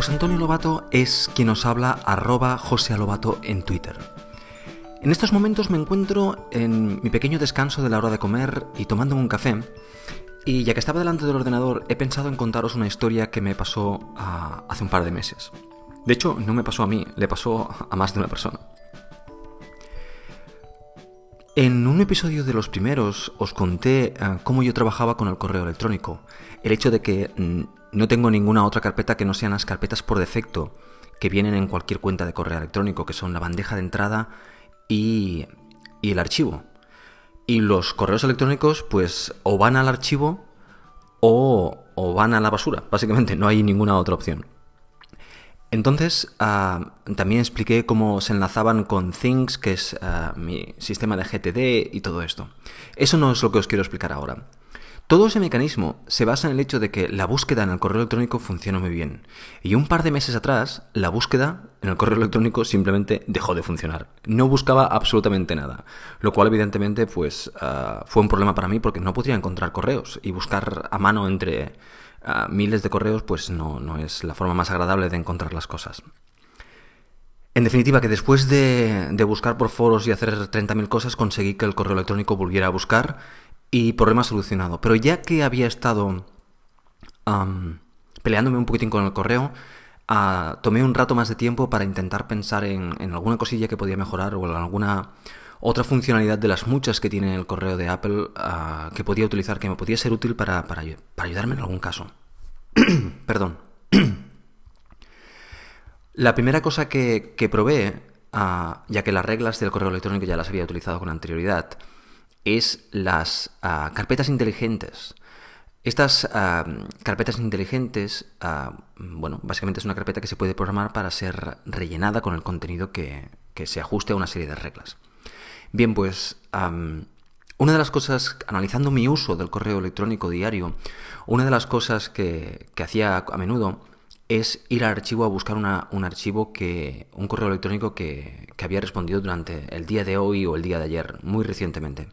José Antonio Lobato es quien nos habla arroba José Lobato en Twitter. En estos momentos me encuentro en mi pequeño descanso de la hora de comer y tomando un café. Y ya que estaba delante del ordenador, he pensado en contaros una historia que me pasó ah, hace un par de meses. De hecho, no me pasó a mí, le pasó a más de una persona. En un episodio de los primeros os conté ah, cómo yo trabajaba con el correo electrónico. El hecho de que mm, no tengo ninguna otra carpeta que no sean las carpetas por defecto que vienen en cualquier cuenta de correo electrónico, que son la bandeja de entrada y, el archivo. Y los correos electrónicos pues o van al archivo o van a la basura. Básicamente no hay ninguna otra opción. Entonces, ah, también expliqué cómo se enlazaban con Things, que es ah, mi sistema de GTD y todo esto. Eso no es lo que os quiero explicar ahora. Todo ese mecanismo se basa en el hecho de que la búsqueda en el correo electrónico funciona muy bien. Y un par de meses atrás, la búsqueda en el correo electrónico simplemente dejó de funcionar. No buscaba absolutamente nada. Lo cual, evidentemente, pues ah, fue un problema para mí porque no podría encontrar correos. Y buscar a mano entre ah, miles de correos, pues no, no es la forma más agradable de encontrar las cosas. En definitiva, que después de, de buscar por foros y hacer 30.000 cosas, conseguí que el correo electrónico volviera a buscar y problema solucionado. Pero ya que había estado peleándome un poquitín con el correo, ah, tomé un rato más de tiempo para intentar pensar en, alguna cosilla que podía mejorar o en alguna otra funcionalidad de las muchas que tiene el correo de Apple ah, que podía utilizar, que me podía ser útil para, ayudarme en algún caso. Perdón. La primera cosa que, que probé, ah, ya que las reglas del correo electrónico ya las había utilizado con anterioridad, es las ah, carpetas inteligentes. Estas ah, carpetas inteligentes, ah, bueno, básicamente es una carpeta que se puede programar para ser rellenada con el contenido que, se ajuste a una serie de reglas. Bien, pues una de las cosas, analizando mi uso del correo electrónico diario, una de las cosas que, hacía a menudo es ir al archivo a buscar un archivo que, un correo electrónico que, que había respondido durante el día de hoy o el día de ayer, muy recientemente.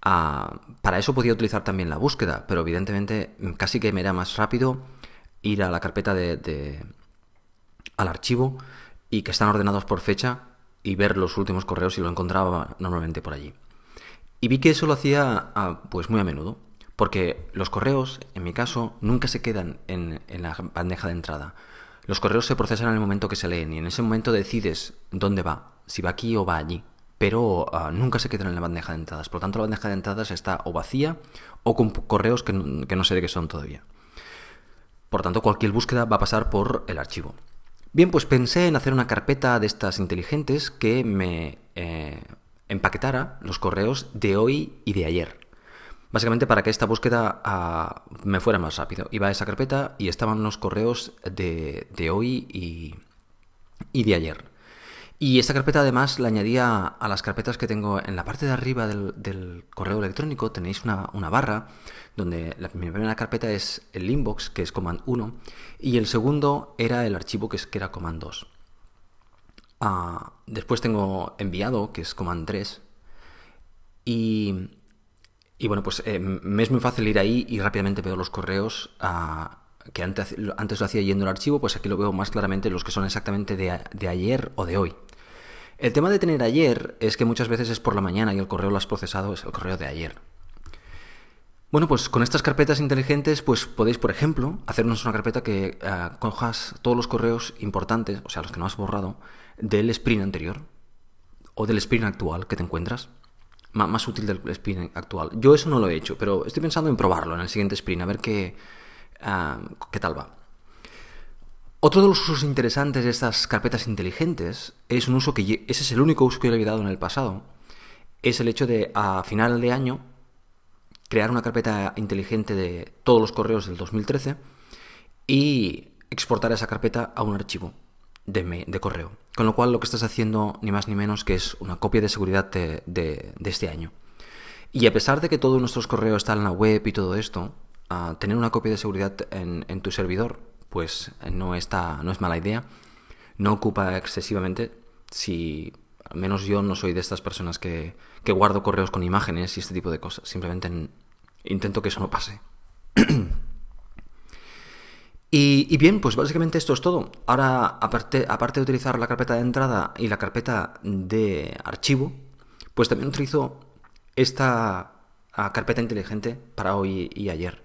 Para eso podía utilizar también la búsqueda, pero evidentemente casi que me era más rápido ir a la carpeta de, al archivo y que están ordenados por fecha y ver los últimos correos si lo encontraba normalmente por allí. Y vi que eso lo hacía ah, pues muy a menudo, porque los correos, en mi caso, nunca se quedan en, en la bandeja de entrada. Los correos se procesan en el momento que se leen y en ese momento decides dónde va, si va aquí o va allí pero ah, nunca se quedan en la bandeja de entradas. Por lo tanto, la bandeja de entradas está o vacía o con correos que no, sé de qué son todavía. Por tanto, cualquier búsqueda va a pasar por el archivo. Bien, pues pensé en hacer una carpeta de estas inteligentes que me eh, empaquetara los correos de hoy y de ayer. Básicamente para que esta búsqueda ah, me fuera más rápido. Iba a esa carpeta y estaban los correos de, hoy y, y de ayer. Y esta carpeta además la añadía a las carpetas que tengo en la parte de arriba del, correo electrónico. Tenéis una, barra donde la primera carpeta es el inbox, que es command 1, y el segundo era el archivo, que, es, que era command 2. Ah, después tengo enviado, que es command 3. Y, y bueno, pues eh, me es muy fácil ir ahí y rápidamente veo los correos. a que antes, antes, lo hacía yendo al archivo, pues aquí lo veo más claramente los que son exactamente de, ayer o de hoy. El tema de tener ayer es que muchas veces es por la mañana y el correo lo has procesado es el correo de ayer. Bueno, pues con estas carpetas inteligentes, pues podéis, por ejemplo, hacernos una carpeta que eh, cojas todos los correos importantes, o sea, los que no has borrado, del sprint anterior o del sprint actual que te encuentras. más útil del sprint actual. Yo eso no lo he hecho, pero estoy pensando en probarlo en el siguiente sprint, a ver qué, ¿Qué tal va? Otro de los usos interesantes de estas carpetas inteligentes es un uso que ese es el único uso que yo le he dado en el pasado. Es el hecho de a final de año crear una carpeta inteligente de todos los correos del 2013 y exportar esa carpeta a un archivo de, correo. Con lo cual lo que estás haciendo ni más ni menos que es una copia de seguridad de, de este año. Y a pesar de que todos nuestros correos están en la web y todo esto, tener una copia de seguridad en, tu servidor, pues no, está, no es mala idea. No ocupa excesivamente si al menos yo no soy de estas personas que, que guardo correos con imágenes y este tipo de cosas. Simplemente intento que eso no pase. Y, bien, pues básicamente esto es todo. Ahora, aparte, aparte de utilizar la carpeta de entrada y la carpeta de archivo, pues también utilizo esta ah, carpeta inteligente para hoy y ayer.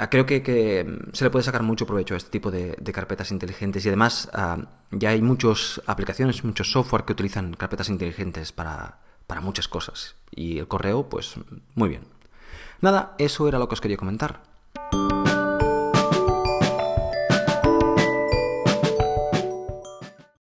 Ah, creo que, se le puede sacar mucho provecho a este tipo de, carpetas inteligentes y además ah, ya hay muchas aplicaciones, muchos software que utilizan carpetas inteligentes para, para muchas cosas. Y el correo, pues muy bien. Nada, eso era lo que os quería comentar.